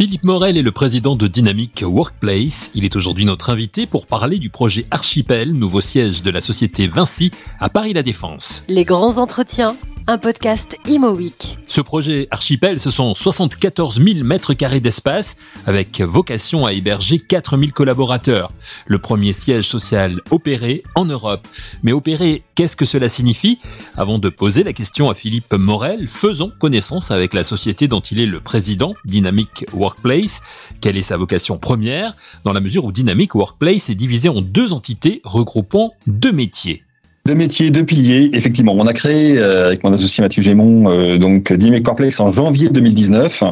Philippe Morel est le président de Dynamic Workplace. Il est aujourd'hui notre invité pour parler du projet Archipel, nouveau siège de la société Vinci à Paris La Défense. Les grands entretiens un podcast Imo Week. Ce projet Archipel, ce sont 74 000 mètres carrés d'espace avec vocation à héberger 4 000 collaborateurs. Le premier siège social opéré en Europe. Mais opéré, qu'est-ce que cela signifie? Avant de poser la question à Philippe Morel, faisons connaissance avec la société dont il est le président, Dynamic Workplace. Quelle est sa vocation première? Dans la mesure où Dynamic Workplace est divisé en deux entités regroupant deux métiers. Deux métiers, deux piliers. Effectivement, on a créé euh, avec mon associé Mathieu Gémon euh, donc Dynamic Corplex en janvier 2019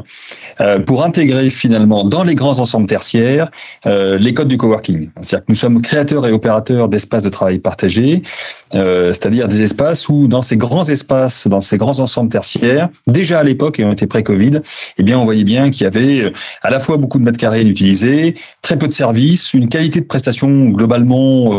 euh, pour intégrer finalement dans les grands ensembles tertiaires les codes du coworking. C'est-à-dire que nous sommes créateurs et opérateurs d'espaces de travail partagés, c'est-à-dire des espaces où dans ces grands espaces, dans ces grands ensembles tertiaires, déjà à l'époque et on était pré-Covid, eh bien on voyait bien qu'il y avait à la fois beaucoup de mètres carrés inutilisés, très peu de services, une qualité de prestation globalement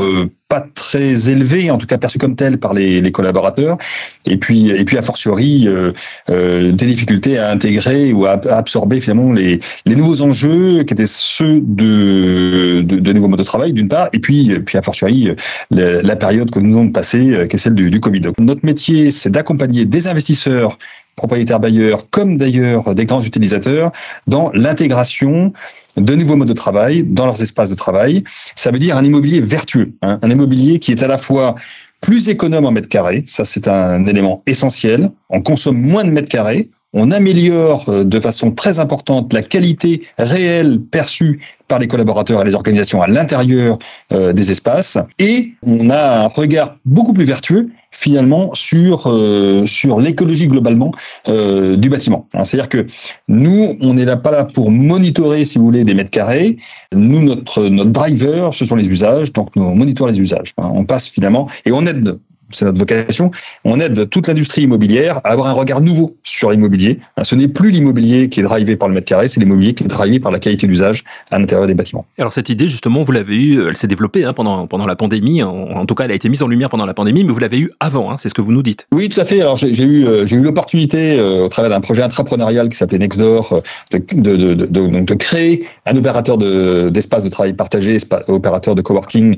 pas très élevé, en tout cas perçu comme tel par les, les collaborateurs, et puis et puis a fortiori euh, euh, des difficultés à intégrer ou à, absorber finalement les, les nouveaux enjeux qui étaient ceux de de, de nouveaux modes de travail d'une part, et puis puis a fortiori la, la période que nous avons passée, euh, qui est celle du, du Covid. Notre métier, c'est d'accompagner des investisseurs propriétaires bailleurs comme d'ailleurs des grands utilisateurs dans l'intégration de nouveaux modes de travail dans leurs espaces de travail. Ça veut dire un immobilier vertueux, hein, un immobilier qui est à la fois plus économe en mètres carrés, ça c'est un élément essentiel, on consomme moins de mètres carrés, on améliore euh, de façon très importante la qualité réelle perçue par les collaborateurs et les organisations à l'intérieur euh, des espaces, et on a un regard beaucoup plus vertueux finalement sur euh, sur l'écologie globalement du bâtiment. Hein, c'est-à-dire que nous, on n'est là pas là pour monitorer, si vous voulez, des mètres carrés. Nous, notre notre driver, ce sont les usages, donc nous monitorons les usages. Hein. on passe finalement et on aide c'est notre vocation, on aide toute l'industrie immobilière à avoir un regard nouveau sur l'immobilier. Ce n'est plus l'immobilier qui est drivé par le mètre carré, c'est l'immobilier qui est drivé par la qualité d'usage à l'intérieur des bâtiments. Alors cette idée, justement, vous l'avez eue, elle s'est développée hein, pendant, pendant la pandémie, en, tout cas elle a été mise en lumière pendant la pandémie, mais vous l'avez eue avant, hein, c'est ce que vous nous dites. Oui, tout à fait. Alors j'ai eu, euh, j'ai eu l'opportunité, euh, au travers d'un projet intrapreneurial qui s'appelait Nextdoor, euh, de, de, de, de, de créer un opérateur d'espace de, travail partagé, opérateur de coworking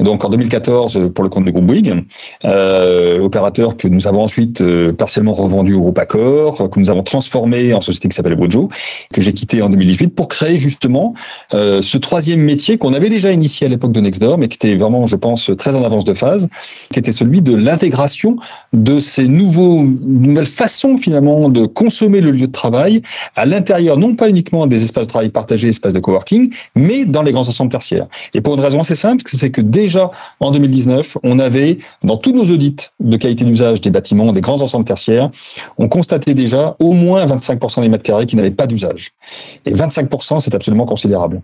donc en 2014 pour le compte du groupe Bouygues, euh, opérateur que nous avons ensuite euh, partiellement revendu au groupe Accor, que nous avons transformé en société qui s'appelle Bojo, que j'ai quitté en 2018 pour créer justement euh, ce troisième métier qu'on avait déjà initié à l'époque de Nextdoor, mais qui était vraiment, je pense, très en avance de phase, qui était celui de l'intégration de ces nouveaux, nouvelles façons finalement de consommer le lieu de travail à l'intérieur, non pas uniquement des espaces de travail partagés, espaces de coworking, mais dans les grands ensembles tertiaires. Et pour une raison assez simple, c'est que dès déjà en 2019, on avait, dans tous nos audits de qualité d'usage des bâtiments, des grands ensembles tertiaires, on constatait déjà au moins 25% des mètres carrés qui n'avaient pas d'usage. Et 25%, c'est absolument considérable.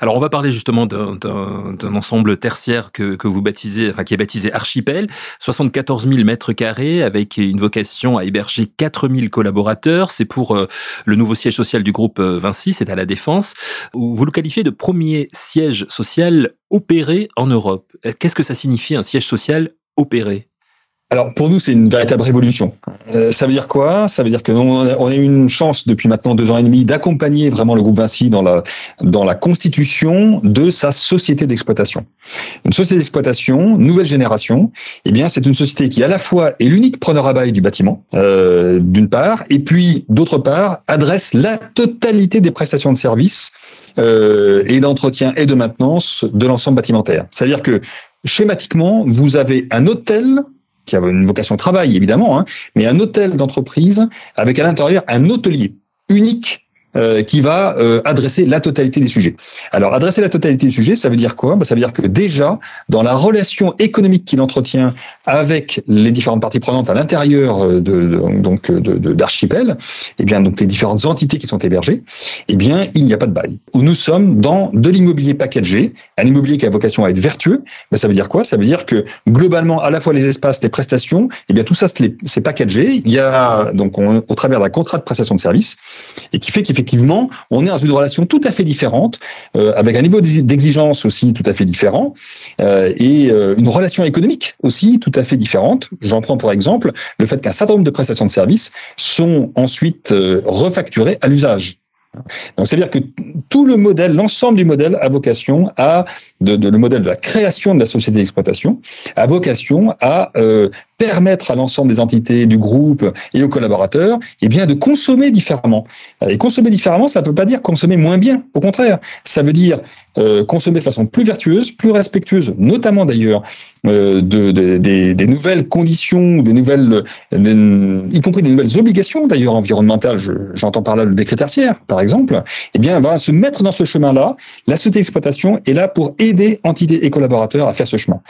Alors, on va parler justement d'un ensemble tertiaire que, vous baptisez, enfin, qui est baptisé Archipel, 74 000 mètres carrés avec une vocation à héberger 4 000 collaborateurs. C'est pour euh, le nouveau siège social du groupe euh, Vinci, c'est à la Défense. Vous le qualifiez de premier siège social opéré en Europe. Qu'est-ce que ça signifie un siège social opéré? Alors pour nous, c'est une véritable révolution. Euh, ça veut dire quoi? Ça veut dire que on a une chance depuis maintenant deux ans et demi d'accompagner vraiment le groupe Vinci dans la dans la constitution de sa société d'exploitation. Une société d'exploitation nouvelle génération. Eh bien, c'est une société qui à la fois est l'unique preneur à bail du bâtiment, euh, d'une part, et puis d'autre part adresse la totalité des prestations de services euh, et d'entretien et de maintenance de l'ensemble bâtimentaire. C'est-à-dire que schématiquement, vous avez un hôtel qui a une vocation de travail évidemment, hein, mais un hôtel d'entreprise avec à l'intérieur un hôtelier unique euh, qui va euh, adresser la totalité des sujets. Alors, adresser la totalité des sujets, ça veut dire quoi? Bah, Ça veut dire que déjà, dans la relation économique qu'il entretient avec les différentes parties prenantes à l'intérieur euh, de, donc de d'archipel, eh bien donc les différentes entités qui sont hébergées, eh bien il n'y a pas de bail. Nous sommes dans de l'immobilier packagé, un immobilier qui a vocation à être vertueux. Bah, ça veut dire quoi? Ça veut dire que globalement, à la fois les espaces, les prestations, eh bien tout ça c'est packagé. Il y a donc au travers d'un contrat de prestation de service et qui fait qu'il effectivement, on est dans une relation tout à fait différente, euh, avec un niveau d'exigence aussi tout à fait différent, euh, et euh, une relation économique aussi tout à fait différente. J'en prends pour exemple le fait qu'un certain nombre de prestations de services sont ensuite refacturées à l'usage. Donc, c'est-à-dire que tout le modèle, l'ensemble du modèle a vocation à, de, le modèle de la création de la société d'exploitation, a vocation à permettre à l'ensemble des entités du groupe et aux collaborateurs, eh bien, de consommer différemment. Et consommer différemment, ça ne veut pas dire consommer moins bien. Au contraire, ça veut dire euh, consommer de façon plus vertueuse, plus respectueuse, notamment d'ailleurs euh, de, de, des, des, nouvelles conditions, des nouvelles, y compris des nouvelles obligations d'ailleurs environnementales. J'entends par là le décret tertiaire, par exemple. Eh bien, va se mettre dans ce chemin-là. La société d'exploitation est là pour aider entités et collaborateurs à faire ce chemin.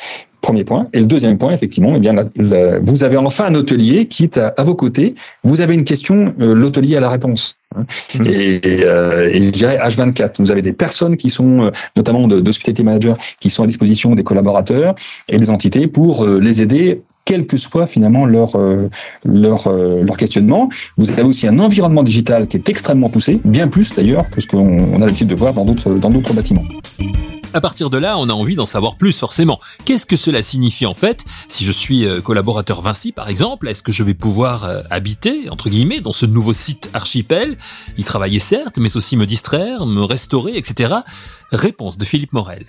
Premier point. Et le deuxième point, effectivement, eh bien, vous avez enfin un hôtelier qui est à, vos côtés. Vous avez une question, euh, l'hôtelier a la réponse. Hein. Mmh. Et, euh, et, je dirais H24. Vous avez des personnes qui sont, euh, notamment d'hospitality managers, qui sont à disposition des collaborateurs et des entités pour euh, les aider quel que soit finalement leur leur leur questionnement. Vous avez aussi un environnement digital qui est extrêmement poussé, bien plus d'ailleurs que ce qu'on a l'habitude de voir dans d'autres dans d'autres bâtiments. À partir de là, on a envie d'en savoir plus forcément. Qu'est-ce que cela signifie en fait? Si je suis euh, collaborateur Vinci par exemple, est-ce que je vais pouvoir euh, habiter, entre guillemets, dans ce nouveau site archipel, y travailler certes, mais aussi me distraire, me restaurer, etc. Réponse de Philippe Morel.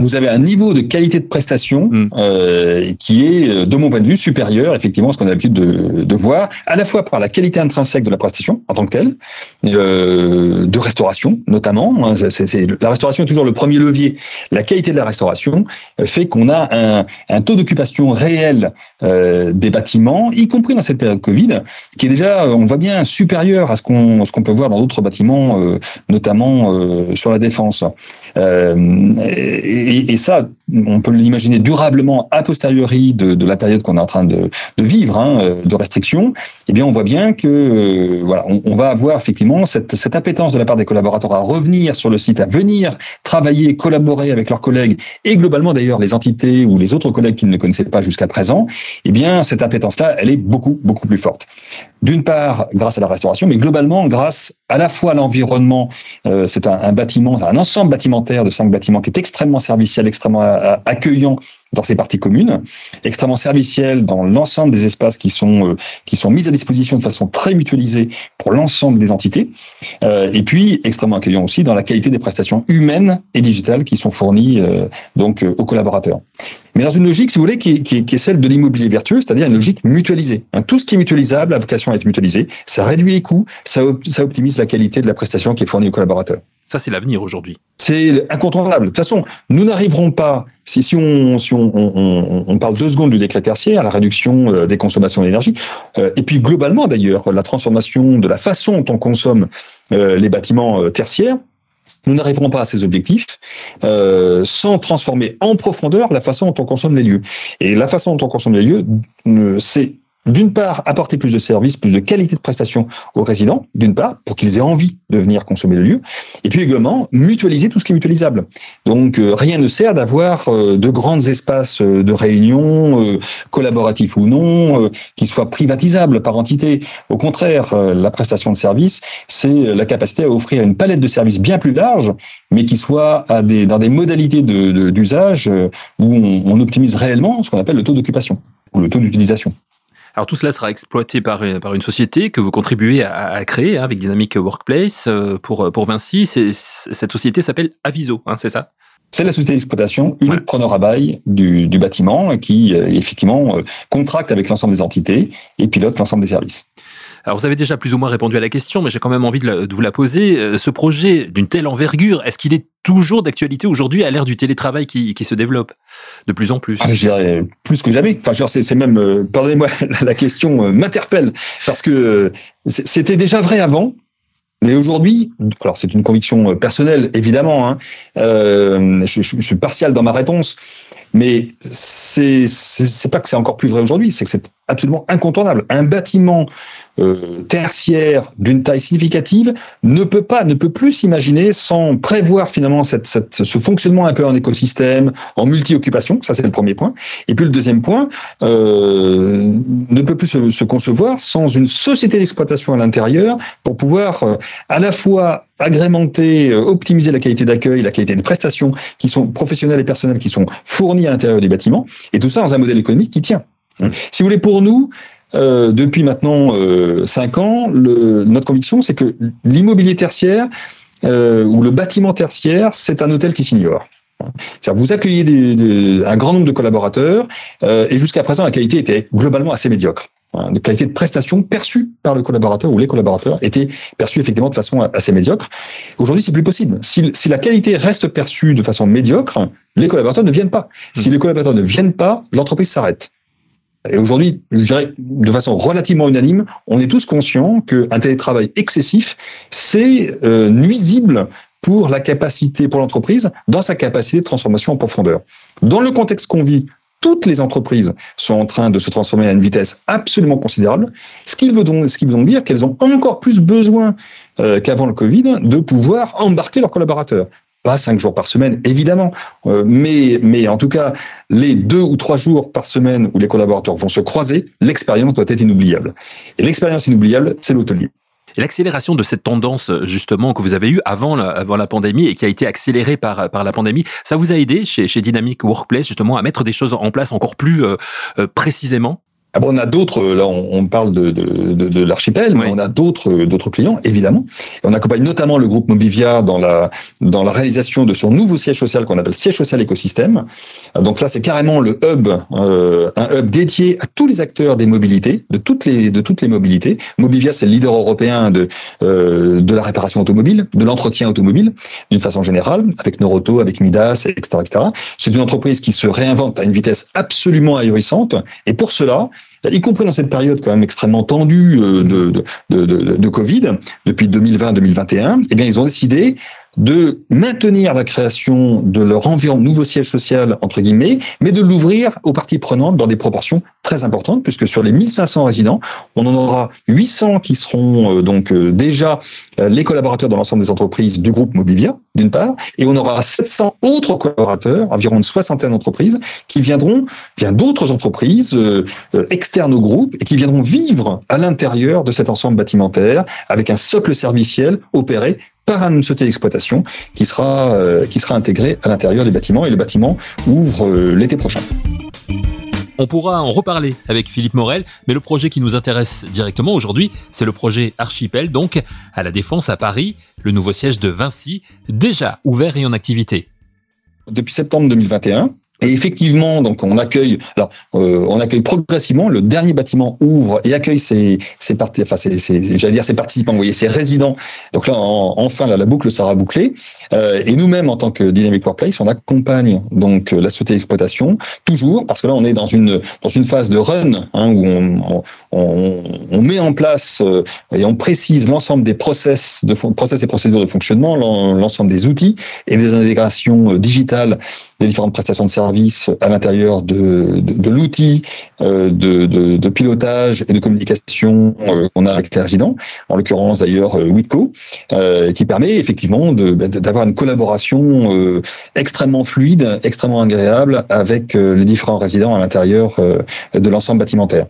Vous avez un niveau de qualité de prestation mm. euh, qui est, euh, de mon point de vue, supérieur, effectivement, à ce qu'on a l'habitude de, de, voir, à la fois par la qualité intrinsèque de la prestation en tant que telle, euh, de restauration notamment. Hein, la restauration est toujours le premier levier. La qualité de la restauration euh, fait qu'on a un, un, taux d'occupation réel euh, des bâtiments, y compris dans cette période Covid, qui est déjà, on voit bien, supérieur à ce qu'on, ce qu'on peut voir dans d'autres bâtiments, notamment sur la défense. Et, et, ça, on peut l'imaginer durablement a posteriori de, la période qu'on est en train de, vivre, hein, euh, de restriction. Eh bien, on voit bien que euh, voilà, on, on, va avoir effectivement cette, cette appétence de la part des collaborateurs à revenir sur le site, à venir travailler, collaborer avec leurs collègues et globalement d'ailleurs les entités ou les autres collègues qu'ils ne connaissaient pas jusqu'à présent. Eh bien, cette appétence-là, elle est beaucoup beaucoup plus forte. D'une part, grâce à la restauration, mais globalement grâce à la fois à l'environnement. Euh, c'est un, un bâtiment, un ensemble bâtimentaire de cinq bâtiments qui est extrêmement serviciel, extrêmement euh, accueillant dans ces parties communes, extrêmement serviciel dans l'ensemble des espaces qui sont euh, qui sont mis à disposition de façon très mutualisée pour l'ensemble des entités, euh, et puis extrêmement accueillant aussi dans la qualité des prestations humaines et digitales qui sont fournies euh, donc aux collaborateurs. Mais dans une logique, si vous voulez, qui, qui, qui est celle de l'immobilier vertueux, c'est-à-dire une logique mutualisée. Hein, tout ce qui est mutualisable a vocation à être mutualisé. Ça réduit les coûts, ça, ça optimise la qualité de la prestation qui est fournie aux collaborateurs. Ça, c'est l'avenir aujourd'hui. C'est incontournable. De toute façon, nous n'arriverons pas, si, si, on, si on, on, parle deux secondes du décret tertiaire, la réduction euh, des consommations d'énergie, euh, et puis globalement d'ailleurs, la transformation de la façon dont on consomme euh, les bâtiments tertiaires, nous n'arriverons pas à ces objectifs sans transformer en profondeur la façon dont on consomme les lieux. Et la façon dont on consomme les lieux, c'est d'une part, apporter plus de services, plus de qualité de prestation aux résidents, d'une part, pour qu'ils aient envie de venir consommer le lieu, et puis également mutualiser tout ce qui est mutualisable. Donc, euh, rien ne sert d'avoir euh, de grands espaces euh, de réunion, collaboratifs ou non, qui soient privatisables par entité. Au contraire, la prestation de service, c'est la capacité à offrir une palette de services bien plus large, mais qui soit à des, dans des modalités d'usage où on optimise réellement ce qu'on appelle le taux d'occupation ou le taux d'utilisation. Alors tout cela sera exploité par, par une société que vous contribuez à, à créer hein, avec Dynamic Workplace euh, pour, pour Vinci. Cette société s'appelle Aviso, hein, c'est ça? C'est la société d'exploitation unique ouais. preneur à bail du, du bâtiment qui, euh, effectivement, euh, contracte avec l'ensemble des entités et pilote l'ensemble des services. Alors vous avez déjà plus ou moins répondu à la question, mais j'ai quand même envie de, la, de vous la poser. Euh, ce projet d'une telle envergure, est-ce qu'il est toujours d'actualité aujourd'hui à l'ère du télétravail qui, qui, se développe de plus en plus ah, Je dirais plus que jamais. Enfin, c'est même, euh, pardonnez-moi, la question euh, m'interpelle parce que euh, c'était déjà vrai avant. Mais aujourd'hui, alors c'est une conviction personnelle évidemment, hein, je, suis partial dans ma réponse, mais c'est pas que c'est encore plus vrai aujourd'hui, c'est que c'est absolument incontournable. Un bâtiment euh, tertiaire d'une taille significative ne peut pas, ne peut plus s'imaginer sans prévoir finalement cette, cette, ce fonctionnement un peu en écosystème, en multi-occupation. Ça, c'est le premier point. Et puis le deuxième point, euh, ne peut plus se, se, concevoir sans une société d'exploitation à l'intérieur pour pouvoir euh, à la fois agrémenter, euh, optimiser la qualité d'accueil, la qualité des prestations qui sont professionnelles et personnelles qui sont fournies à l'intérieur des bâtiments, et tout ça dans un modèle économique qui tient. Mmh. Si vous voulez, pour nous, euh, depuis maintenant euh, cinq ans, le, notre conviction, c'est que l'immobilier tertiaire euh, ou le bâtiment tertiaire, c'est un hôtel qui s'ignore. Vous accueillez des, des, un grand nombre de collaborateurs euh, et jusqu'à présent, la qualité était globalement assez médiocre. La hein, qualité de prestation perçue par le collaborateur ou les collaborateurs était perçue effectivement de façon assez médiocre. Aujourd'hui, c'est plus possible. Si, si, la qualité reste perçue de façon médiocre, les collaborateurs ne viennent pas. Si mmh. les collaborateurs ne viennent pas, l'entreprise s'arrête. Et aujourd'hui, je dirais de façon relativement unanime, on est tous conscients qu'un télétravail excessif, c'est euh, nuisible pour la capacité, pour l'entreprise, dans sa capacité de transformation en profondeur. Dans le contexte qu'on vit, toutes les entreprises sont en train de se transformer à une vitesse absolument considérable, ce qui veut donc, ce qui veut donc dire qu'elles ont encore plus besoin euh, qu'avant le Covid de pouvoir embarquer leurs collaborateurs pas cinq jours par semaine, évidemment, euh, mais, mais en tout cas, les deux ou trois jours par semaine où les collaborateurs vont se croiser, l'expérience doit être inoubliable. Et l'expérience inoubliable, c'est l'hôtelier. L'accélération de cette tendance, justement, que vous avez eue avant la, avant la pandémie et qui a été accélérée par, par la pandémie, ça vous a aidé chez, chez Dynamic Workplace, justement, à mettre des choses en place encore plus euh, euh précisément? Ah bon, on a d'autres, là on, on, parle de, de, de, de l'archipel, mais on a d'autres d'autres clients, évidemment. Et on accompagne notamment le groupe Mobivia dans la, dans la réalisation de son nouveau siège social qu'on appelle siège social écosystème. Donc là, c'est carrément le hub, euh, un hub dédié à tous les acteurs des mobilités, de toutes les, de toutes les mobilités. Mobivia, c'est le leader européen de, euh, de la réparation automobile, de l'entretien automobile, d'une façon générale, avec Noroto, avec Midas, etc. etc. C'est une entreprise qui se réinvente à une vitesse absolument ahurissante. Et pour cela, y compris dans cette période quand même extrêmement tendue euh, de, Covid, depuis 2020-2021, eh bien, ils ont décidé de maintenir la création de leur environnement, nouveau siège social, entre guillemets, mais de l'ouvrir aux parties prenantes dans des proportions très importantes, puisque sur les 1500 résidents, on en aura 800 qui seront euh, donc euh, déjà euh, les collaborateurs dans l'ensemble des entreprises du groupe Mobilia, d'une part, et on aura 700 autres collaborateurs, environ une soixantaine d'entreprises, qui viendront bien d'autres entreprises externes au groupe et qui viendront vivre à l'intérieur de cet ensemble bâtimentaire avec un socle serviciel opéré par une société d'exploitation qui sera, euh, qui sera intégrée à l'intérieur des bâtiments et le bâtiment ouvre euh, l'été prochain. On pourra en reparler avec Philippe Morel, mais le projet qui nous intéresse directement aujourd'hui, c'est le projet Archipel, donc à la Défense à Paris, le nouveau siège de Vinci, déjà ouvert et en activité. Depuis septembre 2021, et effectivement, donc on accueille, alors euh, on accueille progressivement. Le dernier bâtiment ouvre et accueille ses, ses parties, enfin ses, ses j'allais dire ses participants, vous voyez, ses résidents. Donc là, en, enfin, là, la boucle sera bouclée. Euh, et nous-mêmes, en tant que Dynamic Workplace, on accompagne donc la société d'exploitation toujours, parce que là, on est dans une dans une phase de run hein, où on, on, on, met en place euh, et on précise l'ensemble des process de process et procédures de fonctionnement, l'ensemble des outils et des intégrations euh, digitales des différentes prestations de services à l'intérieur de, de, de l'outil euh, de, de, pilotage et de communication euh, qu'on a avec les résidents, en l'occurrence d'ailleurs euh, Witco, qui permet effectivement bah, d'avoir une collaboration extrêmement fluide, extrêmement agréable avec les différents résidents à l'intérieur de l'ensemble bâtimentaire.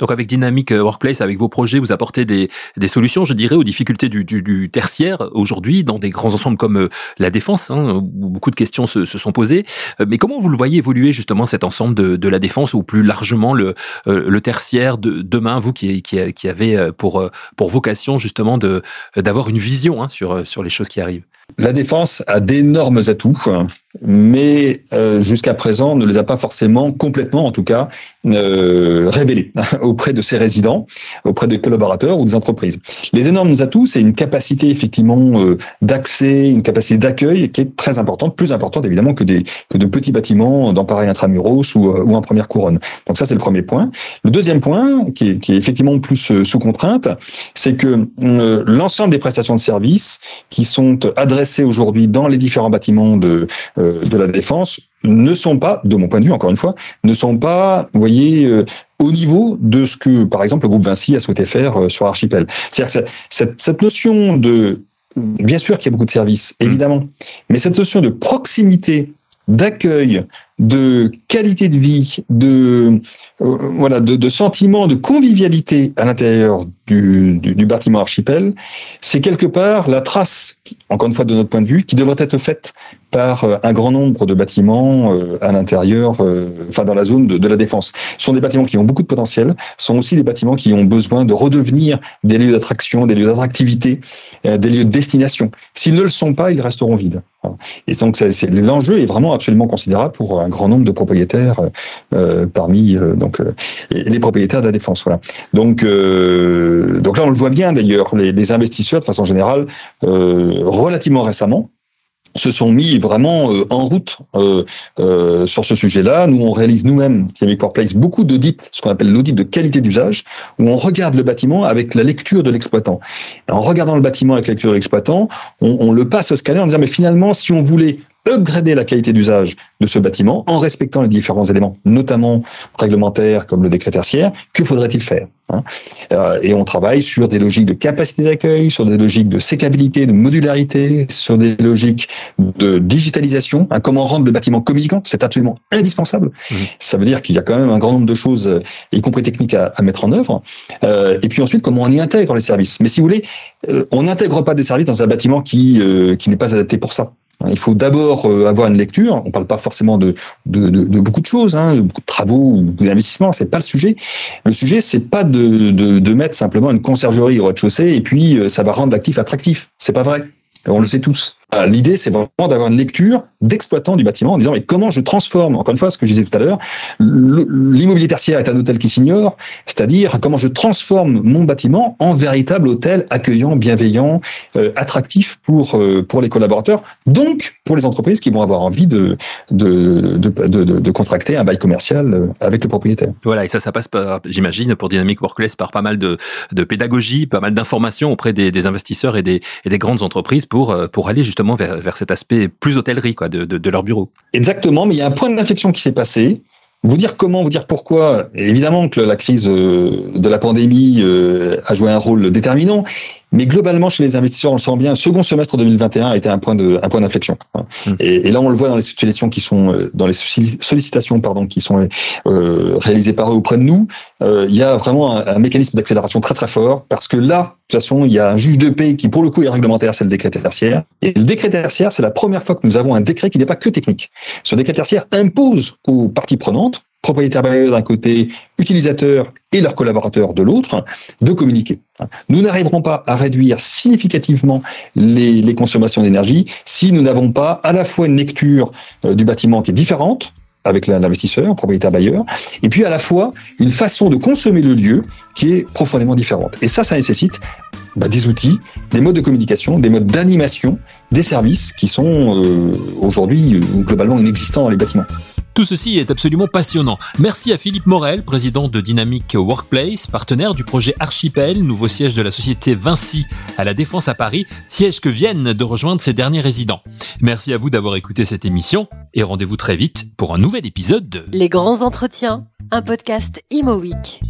Donc avec Dynamic Workplace, avec vos projets, vous apportez des, des solutions, je dirais, aux difficultés du, du, tertiaire aujourd'hui dans des grands ensembles comme la défense, hein, où beaucoup de questions se, se, sont posées. Mais comment vous le voyez évoluer justement cet ensemble de, de la défense ou plus largement le, le tertiaire de demain, vous qui, qui, qui avez pour, pour vocation justement d'avoir une vision hein, sur, sur les choses qui arrivent? La défense a d'énormes atouts mais euh, jusqu'à présent ne les a pas forcément complètement, en tout cas, euh, révélés auprès de ses résidents, auprès des collaborateurs ou des entreprises. Les énormes atouts, c'est une capacité effectivement euh, d'accès, une capacité d'accueil qui est très importante, plus importante évidemment que des que de petits bâtiments dans pareil intramuros ou, en première couronne. Donc ça c'est le premier point. Le deuxième point, qui est, qui est effectivement plus sous contrainte, c'est que l'ensemble des prestations de services qui sont adressées aujourd'hui dans les différents bâtiments de, euh, de la défense ne sont pas, de mon point de vue, encore une fois, ne sont pas, vous voyez, euh, au niveau de ce que, par exemple, le groupe Vinci a souhaité faire euh, sur Archipel. C'est-à-dire que cette, cette notion de, bien sûr qu'il y a beaucoup de services, mmh. évidemment, mais cette notion de proximité d'accueil, de qualité de vie, de euh, voilà, de, sentiment de convivialité à l'intérieur du, du, bâtiment archipel, c'est quelque part la trace, encore une fois de notre point de vue, qui devrait être faite par euh, un grand nombre de bâtiments euh, à l'intérieur, enfin dans la zone de, de, la défense. Ce sont des bâtiments qui ont beaucoup de potentiel, sont aussi des bâtiments qui ont besoin de redevenir des lieux d'attraction, des lieux d'attractivité, des lieux de destination. S'ils ne le sont pas, ils resteront vides. Et donc l'enjeu est vraiment absolument considérable pour un grand nombre de propriétaires euh, parmi euh, donc euh, les propriétaires de la défense. Voilà. Donc donc là on le voit bien d'ailleurs les, investisseurs de façon générale relativement récemment se sont mis vraiment euh, en route euh, euh, sur ce sujet-là. Nous, on réalise nous-mêmes, TMI Workplace, beaucoup d'audits, ce qu'on appelle l'audit de qualité d'usage, où on regarde le bâtiment avec la lecture de l'exploitant. En regardant le bâtiment avec la lecture de l'exploitant, on, on, le passe au scanner en disant, mais finalement, si on voulait upgrader la qualité d'usage de ce bâtiment en respectant les différents éléments, notamment réglementaires comme le décret tertiaire, que faudrait-il faire hein? Euh, Et on travaille sur des logiques de capacité d'accueil, sur des logiques de sécabilité, de modularité, sur des logiques de digitalisation. Hein, comment rendre le bâtiment communicant C'est absolument indispensable. Mmh. Ça veut dire qu'il y a quand même un grand nombre de choses, euh, y compris techniques, à, à mettre en œuvre. Euh, et puis ensuite, comment on y intègre les services? Mais si vous voulez, euh, on n'intègre pas des services dans un bâtiment qui, qui n'est pas adapté pour ça. Il faut d'abord euh, avoir une lecture. On ne parle pas forcément de, beaucoup de choses, hein, de beaucoup de travaux ou d'investissements. C'est pas le sujet. Le sujet, c'est pas de, de, mettre simplement une conciergerie au rez-de-chaussée et puis euh, ça va rendre l'actif attractif. C'est pas vrai. On le sait tous. Euh, l'idée, c'est vraiment d'avoir une lecture d'exploitant du bâtiment en disant mais comment je transforme, encore une fois, ce que je disais tout à l'heure, l'immobilier tertiaire est un hôtel qui s'ignore, c'est-à-dire comment je transforme mon bâtiment en véritable hôtel accueillant, bienveillant, euh, attractif pour euh, pour les collaborateurs, donc pour les entreprises qui vont avoir envie de de, de, de, de contracter un bail commercial avec le propriétaire. Voilà, et ça, ça passe par, j'imagine, pour Dynamic Workplace, par pas mal de, de pédagogie, pas mal d'informations auprès des, des investisseurs et des, et des grandes entreprises pour pour aller justement vers, cet aspect plus hôtellerie quoi, de, de, de leur bureau. Exactement, mais il y a un point d'inflexion qui s'est passé. Vous dire comment, vous dire pourquoi. Évidemment que la crise euh, de la pandémie euh, a joué un rôle déterminant, mais globalement, chez les investisseurs, on le sent bien, le second semestre 2021 a été un point de un point d'inflexion. Mmh. Et, et, là, on le voit dans les sollicitations qui sont euh, dans les sollicitations pardon qui sont euh, réalisées par eux auprès de nous. Euh, il y a vraiment un, un mécanisme d'accélération très très fort parce que là, de toute façon, il y a un juge de paix qui, pour le coup, est réglementaire, c'est le décret tertiaire. Et le décret tertiaire, c'est la première fois que nous avons un décret qui n'est pas que technique. Ce décret tertiaire impose aux parties prenantes propriétaires bailleurs d'un côté, utilisateurs et leurs collaborateurs de l'autre, de communiquer. Nous n'arriverons pas à réduire significativement les, consommations d'énergie si nous n'avons pas à la fois une lecture euh, du bâtiment qui est différente, avec l'investisseur, propriétaire bailleur, et puis à la fois une façon de consommer le lieu qui est profondément différente. Et ça, ça nécessite bah, des outils, des modes de communication, des modes d'animation, des services qui sont euh, aujourd'hui euh, globalement inexistants dans les bâtiments. Tout ceci est absolument passionnant. Merci à Philippe Morel, président de Dynamic Workplace, partenaire du projet Archipel, nouveau siège de la société Vinci à la Défense à Paris, siège que viennent de rejoindre ses derniers résidents. Merci à vous d'avoir écouté cette émission et rendez-vous très vite pour un nouvel épisode de Les grands entretiens, un podcast Imo Week.